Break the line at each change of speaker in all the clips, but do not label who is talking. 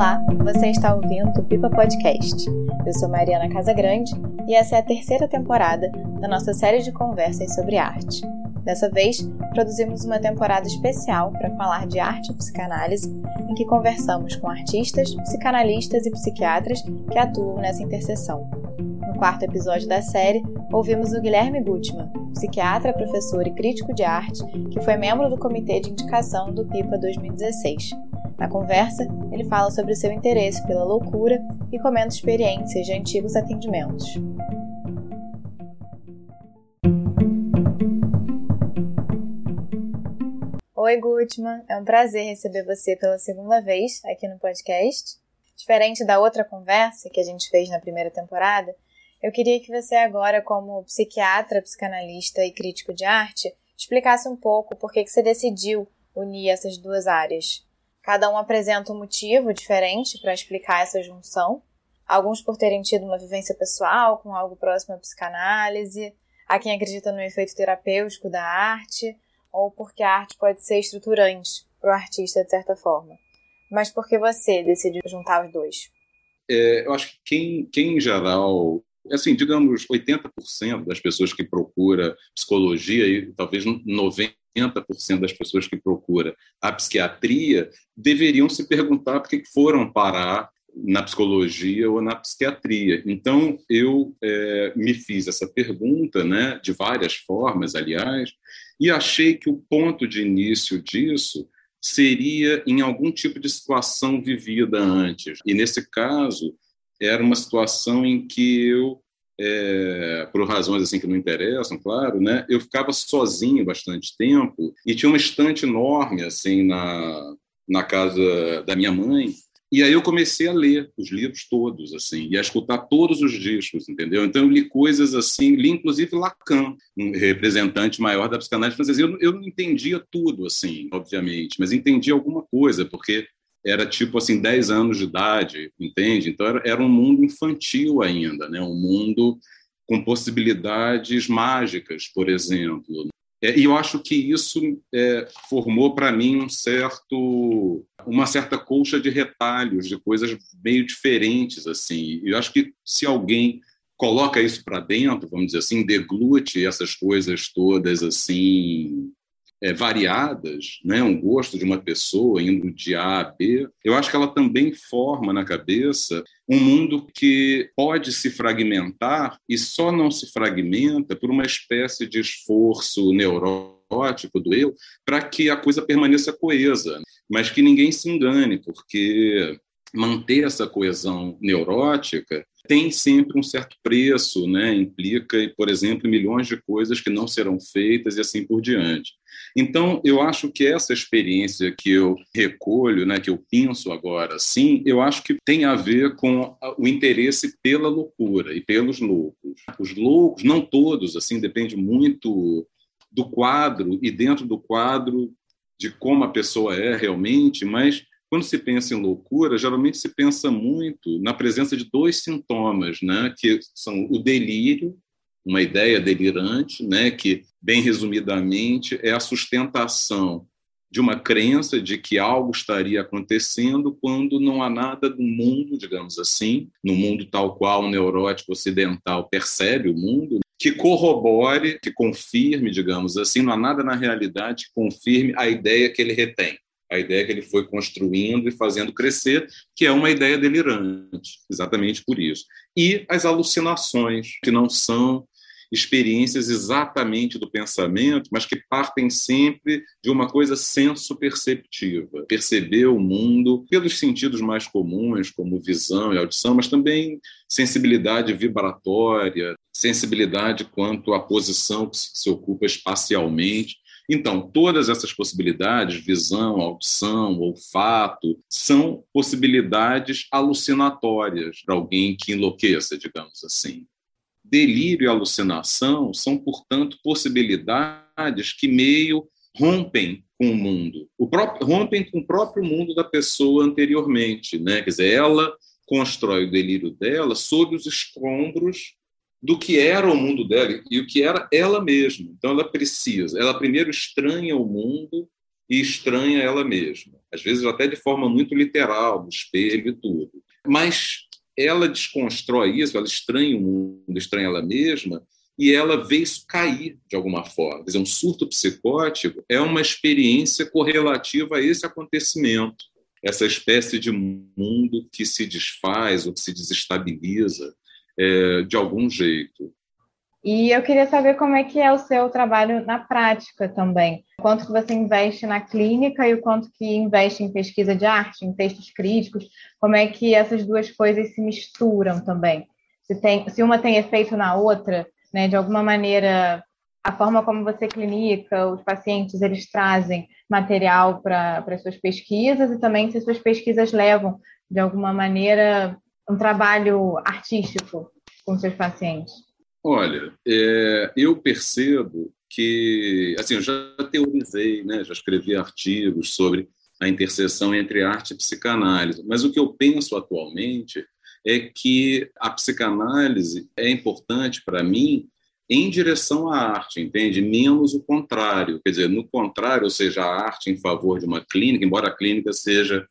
Olá, você está ouvindo o Pipa Podcast. Eu sou Mariana Casagrande e essa é a terceira temporada da nossa série de conversas sobre arte. Dessa vez, produzimos uma temporada especial para falar de arte e psicanálise, em que conversamos com artistas, psicanalistas e psiquiatras que atuam nessa interseção. No quarto episódio da série, ouvimos o Guilherme Gutmann, psiquiatra, professor e crítico de arte, que foi membro do comitê de indicação do PIPA 2016. Na conversa, ele fala sobre o seu interesse pela loucura e comenta experiências de antigos atendimentos. Oi, Gutmann. É um prazer receber você pela segunda vez aqui no podcast. Diferente da outra conversa que a gente fez na primeira temporada, eu queria que você agora, como psiquiatra, psicanalista e crítico de arte, explicasse um pouco por que você decidiu unir essas duas áreas. Cada um apresenta um motivo diferente para explicar essa junção. Alguns por terem tido uma vivência pessoal com algo próximo à psicanálise, há quem acredita no efeito terapêutico da arte, ou porque a arte pode ser estruturante para o artista de certa forma. Mas por que você decidiu juntar os dois?
É, eu acho que quem, quem em geral assim, digamos, 80% das pessoas que procura psicologia e talvez 90% das pessoas que procura a psiquiatria deveriam se perguntar por que foram parar na psicologia ou na psiquiatria. Então, eu é, me fiz essa pergunta, né, de várias formas, aliás, e achei que o ponto de início disso seria em algum tipo de situação vivida antes. E, nesse caso, era uma situação em que eu, é, por razões assim que não interessam, claro, né, eu ficava sozinho bastante tempo e tinha uma estante enorme assim na, na casa da minha mãe. E aí eu comecei a ler os livros todos, assim, e a escutar todos os discos, entendeu? Então eu li coisas assim, li inclusive Lacan, um representante maior da psicanálise francesa. Eu, eu não entendia tudo, assim, obviamente, mas entendi alguma coisa, porque era tipo assim 10 anos de idade, entende? Então era, era um mundo infantil ainda, né? Um mundo com possibilidades mágicas, por exemplo. É, e eu acho que isso é, formou para mim um certo, uma certa colcha de retalhos, de coisas meio diferentes assim. Eu acho que se alguém coloca isso para dentro, vamos dizer assim, deglute essas coisas todas assim é, variadas, né, um gosto de uma pessoa indo de A a B, eu acho que ela também forma na cabeça um mundo que pode se fragmentar e só não se fragmenta por uma espécie de esforço neurótico do eu para que a coisa permaneça coesa, mas que ninguém se engane, porque manter essa coesão neurótica tem sempre um certo preço, né? implica, por exemplo, milhões de coisas que não serão feitas e assim por diante. Então, eu acho que essa experiência que eu recolho, né, que eu penso agora, sim, eu acho que tem a ver com o interesse pela loucura e pelos loucos. Os loucos, não todos, assim, depende muito do quadro e dentro do quadro de como a pessoa é realmente, mas quando se pensa em loucura, geralmente se pensa muito na presença de dois sintomas, né, que são o delírio, uma ideia delirante, né, que bem resumidamente é a sustentação de uma crença de que algo estaria acontecendo quando não há nada do mundo, digamos assim, no mundo tal qual o neurótico ocidental percebe o mundo, que corrobore, que confirme, digamos assim, não há nada na realidade que confirme a ideia que ele retém a ideia que ele foi construindo e fazendo crescer, que é uma ideia delirante, exatamente por isso. E as alucinações, que não são experiências exatamente do pensamento, mas que partem sempre de uma coisa senso-perceptiva, perceber o mundo pelos sentidos mais comuns, como visão e audição, mas também sensibilidade vibratória, sensibilidade quanto à posição que se ocupa espacialmente. Então, todas essas possibilidades, visão, audição, olfato, são possibilidades alucinatórias para alguém que enlouqueça, digamos assim. Delírio e alucinação são, portanto, possibilidades que meio rompem com o mundo, o próprio, rompem com o próprio mundo da pessoa anteriormente, né? Quer dizer, ela constrói o delírio dela sob os escombros do que era o mundo dela e o que era ela mesma. Então ela precisa, ela primeiro estranha o mundo e estranha ela mesma. às vezes até de forma muito literal, do espelho e tudo. Mas ela desconstrói isso, ela estranha o mundo, estranha ela mesma, e ela vê isso cair de alguma forma. Quer dizer, um surto psicótico é uma experiência correlativa a esse acontecimento, essa espécie de mundo que se desfaz ou que se desestabiliza é, de algum jeito.
E eu queria saber como é que é o seu trabalho na prática também. Quanto que você investe na clínica e o quanto que investe em pesquisa de arte, em textos críticos, como é que essas duas coisas se misturam também? Se, tem, se uma tem efeito na outra, né, de alguma maneira, a forma como você clinica, os pacientes, eles trazem material para as suas pesquisas e também se as suas pesquisas levam, de alguma maneira, um trabalho artístico com seus pacientes.
Olha, é, eu percebo que, assim, eu já teorizei, né, já escrevi artigos sobre a interseção entre arte e psicanálise, mas o que eu penso atualmente é que a psicanálise é importante para mim em direção à arte, entende? Menos o contrário. Quer dizer, no contrário, ou seja, a arte em favor de uma clínica, embora a clínica seja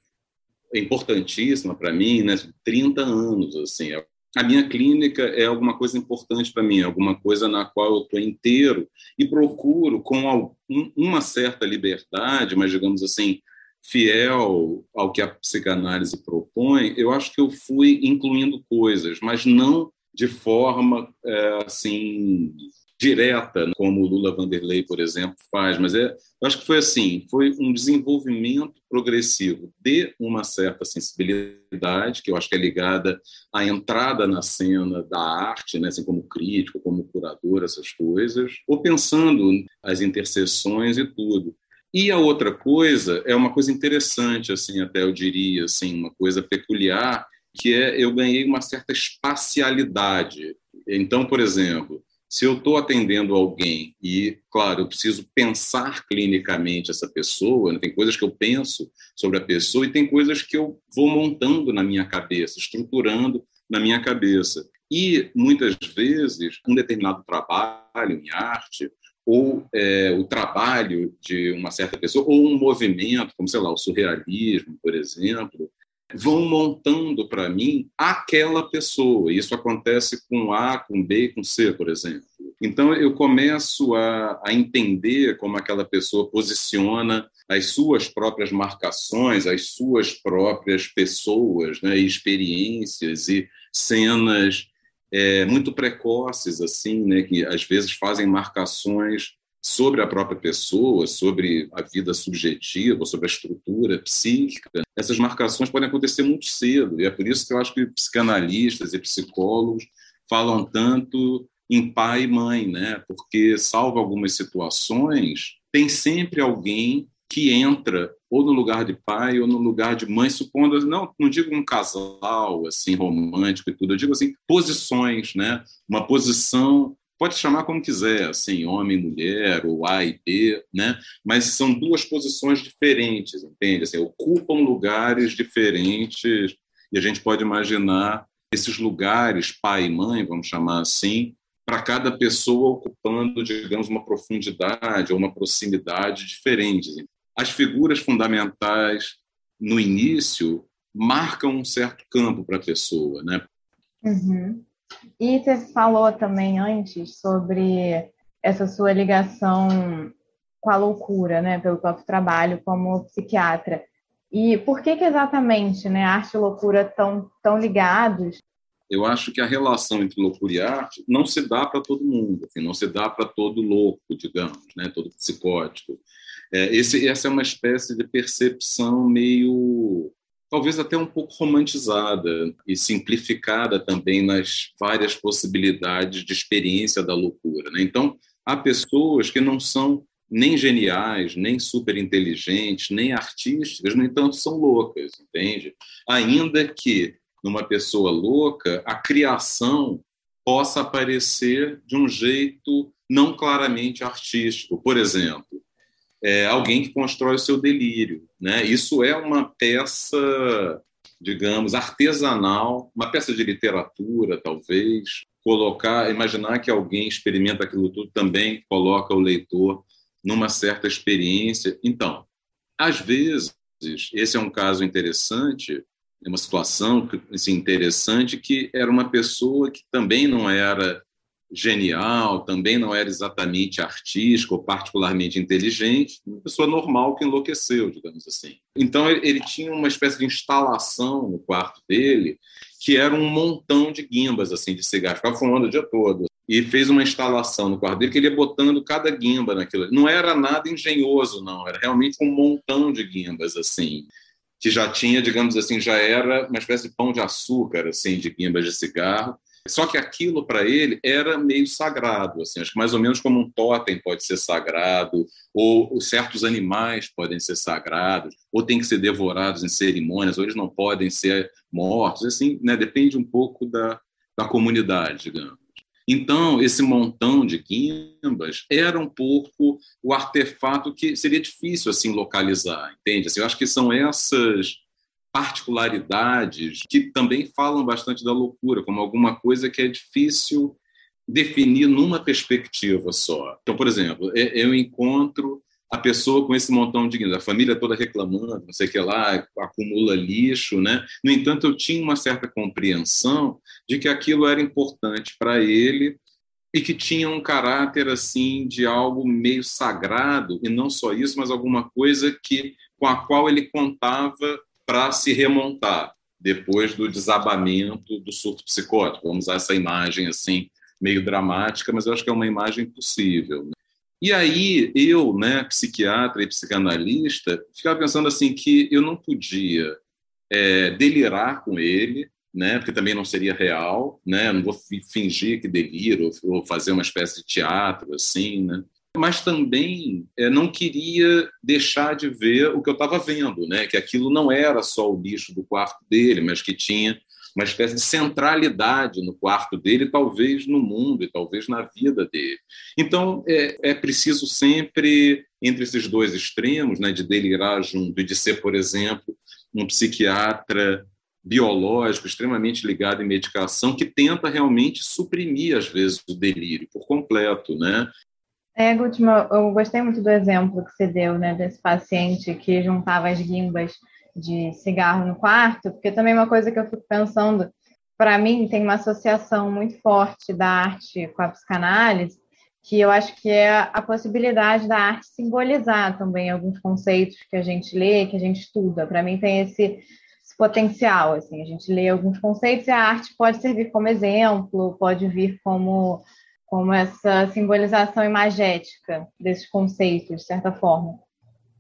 importantíssima para mim, né? 30 anos, assim, é a minha clínica é alguma coisa importante para mim, alguma coisa na qual eu estou inteiro e procuro, com uma certa liberdade, mas digamos assim, fiel ao que a psicanálise propõe, eu acho que eu fui incluindo coisas, mas não de forma é, assim direta, né, como o Lula Vanderlei, por exemplo, faz, mas é, eu acho que foi assim, foi um desenvolvimento progressivo de uma certa sensibilidade, que eu acho que é ligada à entrada na cena da arte, né, assim, como crítico, como curador, essas coisas, ou pensando as interseções e tudo. E a outra coisa é uma coisa interessante, assim, até eu diria, assim, uma coisa peculiar, que é eu ganhei uma certa espacialidade. Então, por exemplo, se eu estou atendendo alguém e, claro, eu preciso pensar clinicamente essa pessoa, né? tem coisas que eu penso sobre a pessoa e tem coisas que eu vou montando na minha cabeça, estruturando na minha cabeça. E, muitas vezes, um determinado trabalho em arte, ou é, o trabalho de uma certa pessoa, ou um movimento, como, sei lá, o surrealismo, por exemplo, vão montando para mim aquela pessoa. Isso acontece com A, com B, com C, por exemplo. Então eu começo a, a entender como aquela pessoa posiciona as suas próprias marcações, as suas próprias pessoas, né, experiências e cenas é, muito precoces, assim, né, que às vezes fazem marcações sobre a própria pessoa, sobre a vida subjetiva, sobre a estrutura psíquica, essas marcações podem acontecer muito cedo. E é por isso que eu acho que psicanalistas e psicólogos falam tanto em pai e mãe, né? Porque, salvo algumas situações, tem sempre alguém que entra ou no lugar de pai ou no lugar de mãe, supondo, não, não digo um casal assim romântico e tudo, eu digo assim, posições, né? Uma posição pode chamar como quiser, assim, homem mulher, ou A e B, né? Mas são duas posições diferentes, entende? Assim, ocupam lugares diferentes e a gente pode imaginar esses lugares, pai e mãe, vamos chamar assim, para cada pessoa ocupando, digamos, uma profundidade ou uma proximidade diferentes. As figuras fundamentais no início marcam um certo campo para a pessoa, né?
Uhum. E você falou também antes sobre essa sua ligação com a loucura, né, pelo próprio trabalho como psiquiatra. E por que, que exatamente, né, arte e loucura estão tão ligados?
Eu acho que a relação entre loucura e arte não se dá para todo mundo, assim, não se dá para todo louco, digamos, né, todo psicótico. É, esse, essa é uma espécie de percepção meio talvez até um pouco romantizada e simplificada também nas várias possibilidades de experiência da loucura. Né? Então, há pessoas que não são nem geniais, nem super inteligentes, nem artísticas, no entanto, são loucas, entende? Ainda que numa pessoa louca, a criação possa aparecer de um jeito não claramente artístico. Por exemplo, é, alguém que constrói o seu delírio. Né? Isso é uma peça, digamos, artesanal, uma peça de literatura, talvez. Colocar, imaginar que alguém experimenta aquilo tudo também coloca o leitor numa certa experiência. Então, às vezes, esse é um caso interessante, é uma situação assim, interessante que era uma pessoa que também não era genial, também não era exatamente artístico ou particularmente inteligente, uma pessoa normal que enlouqueceu, digamos assim. Então ele, tinha uma espécie de instalação no quarto dele que era um montão de guimbas assim de cigarro, ficava fumando o dia todo. E fez uma instalação no quarto dele que ele ia botando cada guimba naquilo. Não era nada engenhoso, não, era realmente um montão de guimbas assim que já tinha, digamos assim, já era uma espécie de pão de açúcar, assim, de guimbas de cigarro, só que aquilo para ele era meio sagrado, assim, acho que mais ou menos como um totem pode ser sagrado, ou, certos animais podem ser sagrados, ou tem que ser devorados em cerimônias, ou eles não podem ser mortos, assim, né, depende um pouco da, da comunidade, digamos. Então, esse montão de guimbas era um pouco o artefato que seria difícil assim localizar, entende? Assim, eu acho que são essas particularidades que também falam bastante da loucura, como alguma coisa que é difícil definir numa perspectiva só. Então, por exemplo, eu encontro a pessoa com esse montão de a família toda reclamando, não sei o que lá, acumula lixo, né? No entanto, eu tinha uma certa compreensão de que aquilo era importante para ele e que tinha um caráter assim de algo meio sagrado e não só isso, mas alguma coisa que com a qual ele contava para se remontar depois do desabamento do surto psicótico. Vamos usar essa imagem assim meio dramática, mas eu acho que é uma imagem possível. Né? E aí eu, né, psiquiatra e psicanalista, ficava pensando assim que eu não podia é, delirar com ele, né, porque também não seria real, né, não vou fingir que deliro ou fazer uma espécie de teatro assim, né mas também é, não queria deixar de ver o que eu estava vendo, né? que aquilo não era só o lixo do quarto dele, mas que tinha uma espécie de centralidade no quarto dele, talvez no mundo e talvez na vida dele. Então, é, é preciso sempre, entre esses dois extremos, né, de delirar junto e de ser, por exemplo, um psiquiatra biológico extremamente ligado em medicação que tenta realmente suprimir às vezes o delírio por completo, né?
É, Gutman, eu gostei muito do exemplo que você deu, né, desse paciente que juntava as guimbas de cigarro no quarto, porque também uma coisa que eu fico pensando, para mim tem uma associação muito forte da arte com a psicanálise, que eu acho que é a possibilidade da arte simbolizar também alguns conceitos que a gente lê, que a gente estuda. Para mim tem esse, esse potencial, assim, a gente lê alguns conceitos e a arte pode servir como exemplo, pode vir como como essa simbolização imagética desses conceitos, de certa forma.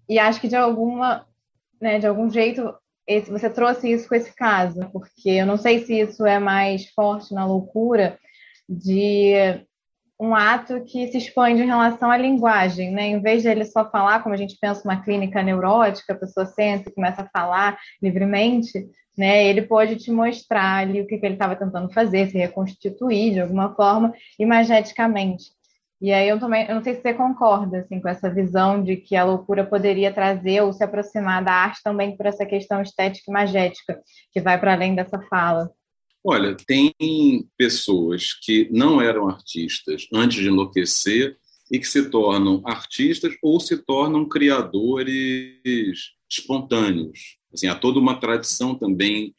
E acho que de alguma, né, de algum jeito esse, você trouxe isso com esse caso, porque eu não sei se isso é mais forte na loucura de um ato que se expande em relação à linguagem, né? Em vez de ele só falar, como a gente pensa uma clínica neurótica, a pessoa senta e começa a falar livremente, né? Ele pode te mostrar ali o que, que ele estava tentando fazer, se reconstituir de alguma forma, imageticamente. E aí eu também, eu não sei se você concorda assim com essa visão de que a loucura poderia trazer ou se aproximar da arte também por essa questão estética imagética, que vai para além dessa fala.
Olha, tem pessoas que não eram artistas antes de enlouquecer e que se tornam artistas ou se tornam criadores espontâneos. Assim, há toda uma tradição também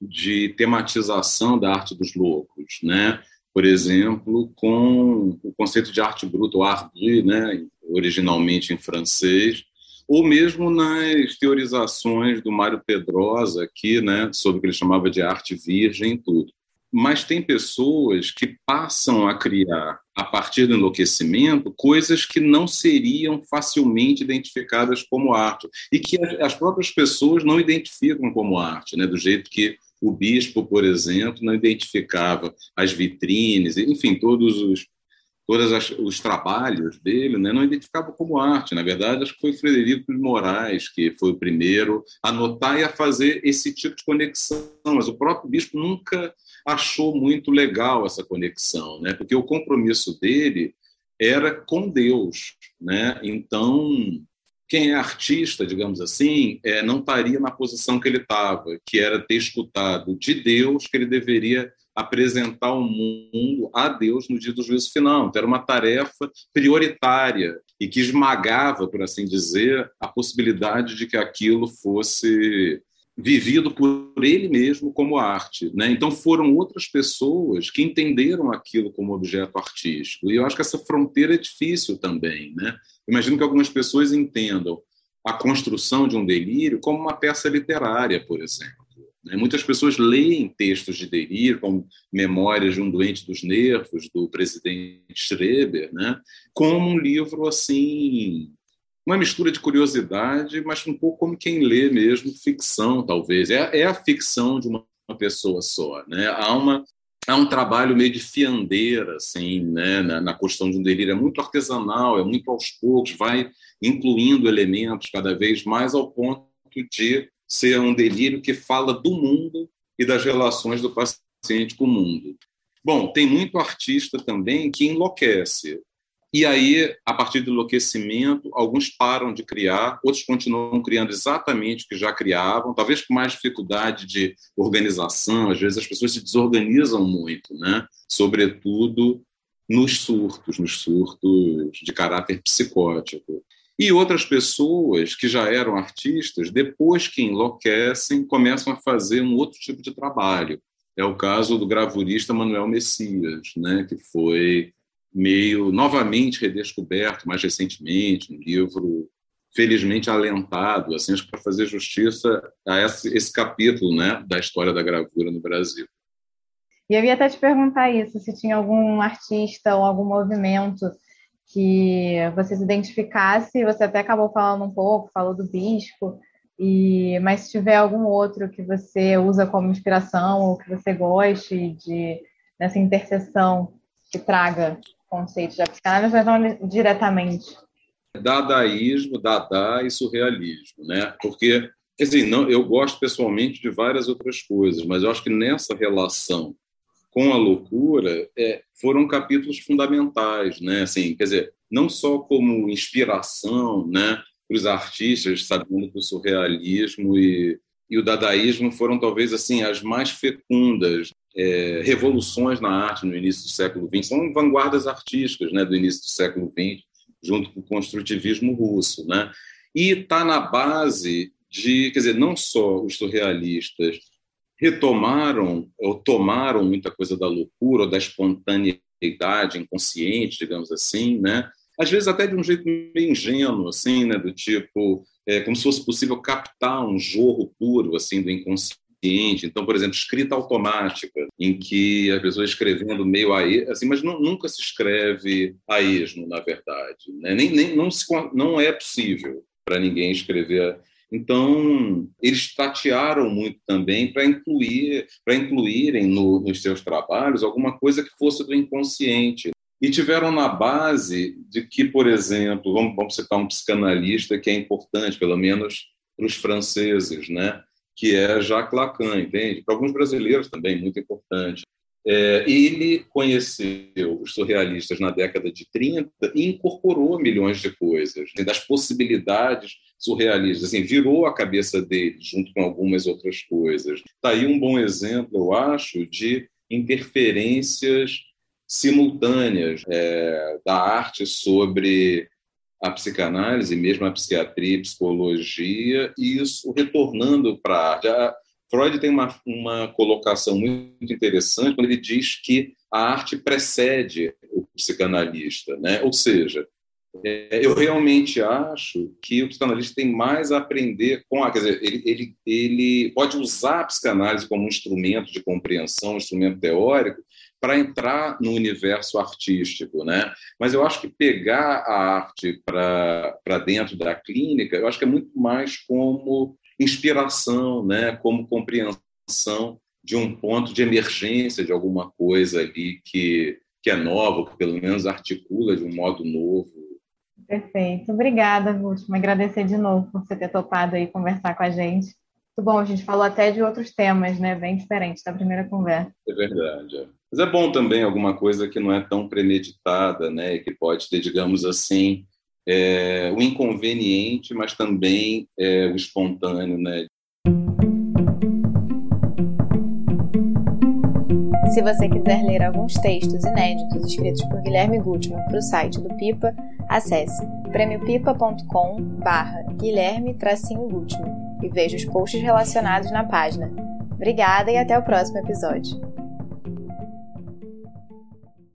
de tematização da arte dos loucos, né? Por exemplo, com o conceito de arte bruta, ou art brut, né? originalmente em francês, ou mesmo nas teorizações do Mário Pedrosa aqui, né, sobre o que ele chamava de arte virgem e tudo mas tem pessoas que passam a criar, a partir do enlouquecimento, coisas que não seriam facilmente identificadas como arte e que as próprias pessoas não identificam como arte, né? do jeito que o bispo, por exemplo, não identificava as vitrines, enfim, todos os todos os trabalhos dele, né, não identificava como arte. Na verdade, acho que foi Frederico de Moraes que foi o primeiro a notar e a fazer esse tipo de conexão. Mas o próprio bispo nunca achou muito legal essa conexão, né? Porque o compromisso dele era com Deus, né? Então, quem é artista, digamos assim, é, não estaria na posição que ele estava, que era ter escutado de Deus que ele deveria apresentar o mundo a Deus no dia do juízo final. Então, era uma tarefa prioritária e que esmagava, por assim dizer, a possibilidade de que aquilo fosse vivido por ele mesmo como arte. Né? Então, foram outras pessoas que entenderam aquilo como objeto artístico. E eu acho que essa fronteira é difícil também. Né? Imagino que algumas pessoas entendam a construção de um delírio como uma peça literária, por exemplo. Né? Muitas pessoas leem textos de delírio, como Memórias de um Doente dos Nervos, do presidente Schreber, né? como um livro assim uma mistura de curiosidade, mas um pouco como quem lê mesmo ficção, talvez. É, é a ficção de uma, uma pessoa só. Né? Há, uma, há um trabalho meio de fiandeira assim, né? na, na construção de um delírio. É muito artesanal, é muito aos poucos, vai incluindo elementos cada vez mais ao ponto de ser um delírio que fala do mundo e das relações do paciente com o mundo. Bom, tem muito artista também que enlouquece. E aí, a partir do enlouquecimento, alguns param de criar, outros continuam criando exatamente o que já criavam, talvez com mais dificuldade de organização. Às vezes as pessoas se desorganizam muito, né? sobretudo nos surtos, nos surtos de caráter psicótico. E outras pessoas que já eram artistas, depois que enlouquecem, começam a fazer um outro tipo de trabalho. É o caso do gravurista Manuel Messias, né, que foi meio novamente redescoberto mais recentemente, um livro felizmente alentado, assim, para fazer justiça a esse, esse capítulo né, da história da gravura no Brasil.
E eu ia até te perguntar isso, se tinha algum artista ou algum movimento que você se identificasse, você até acabou falando um pouco, falou do bispo, e mas se tiver algum outro que você usa como inspiração ou que você goste de nessa interseção que traga conceitos da psicanálise, mas não diretamente.
Dadaísmo, dada e surrealismo, né? Porque, assim, não, eu gosto pessoalmente de várias outras coisas, mas eu acho que nessa relação com a loucura é, foram capítulos fundamentais, né? Assim, quer dizer, não só como inspiração, né? Para os artistas, sabendo que o surrealismo e, e o dadaísmo foram talvez assim as mais fecundas é, revoluções na arte no início do século XX, são vanguardas artísticas né, do início do século XX, junto com o construtivismo russo. Né? E está na base de, quer dizer, não só os surrealistas retomaram ou tomaram muita coisa da loucura ou da espontaneidade inconsciente, digamos assim, né? às vezes até de um jeito meio ingênuo, assim, né? do tipo, é, como se fosse possível captar um jorro puro assim do inconsciente então, por exemplo, escrita automática, em que a pessoa escrevendo meio a assim, mas não, nunca se escreve a esmo, na verdade. Né? Nem, nem, não, se, não é possível para ninguém escrever. Então, eles tatearam muito também para incluir, para incluírem no, nos seus trabalhos alguma coisa que fosse do inconsciente. E tiveram na base de que, por exemplo, vamos, vamos citar um psicanalista que é importante, pelo menos para os franceses, né? que é Jacques Lacan, entende? Para alguns brasileiros também, muito importante. É, ele conheceu os surrealistas na década de 30 e incorporou milhões de coisas, assim, das possibilidades surrealistas, assim, virou a cabeça dele junto com algumas outras coisas. Está aí um bom exemplo, eu acho, de interferências simultâneas é, da arte sobre a psicanálise, mesmo a psiquiatria, psicologia, e isso retornando para a arte. Freud tem uma, uma colocação muito interessante quando ele diz que a arte precede o psicanalista, né? ou seja, é, eu realmente acho que o psicanalista tem mais a aprender com a. Quer dizer, ele, ele, ele pode usar a psicanálise como um instrumento de compreensão, um instrumento teórico, para entrar no universo artístico, né? Mas eu acho que pegar a arte para dentro da clínica, eu acho que é muito mais como inspiração, né? Como compreensão de um ponto de emergência de alguma coisa ali que que é nova, que pelo menos articula de um modo novo.
Perfeito. Obrigada, Ruth. Agradecer de novo por você ter topado aí conversar com a gente. Muito bom, a gente falou até de outros temas, né? Bem diferentes da primeira conversa.
É verdade. É. Mas é bom também alguma coisa que não é tão premeditada, né? Que pode ter, digamos assim, é, o inconveniente, mas também é, o espontâneo, né?
se você quiser ler alguns textos inéditos escritos por Guilherme Gutmann para o site do Pipa, acesse prêmiopipa.com barra Guilherme Gutmann e veja os posts relacionados na página. Obrigada e até o próximo episódio.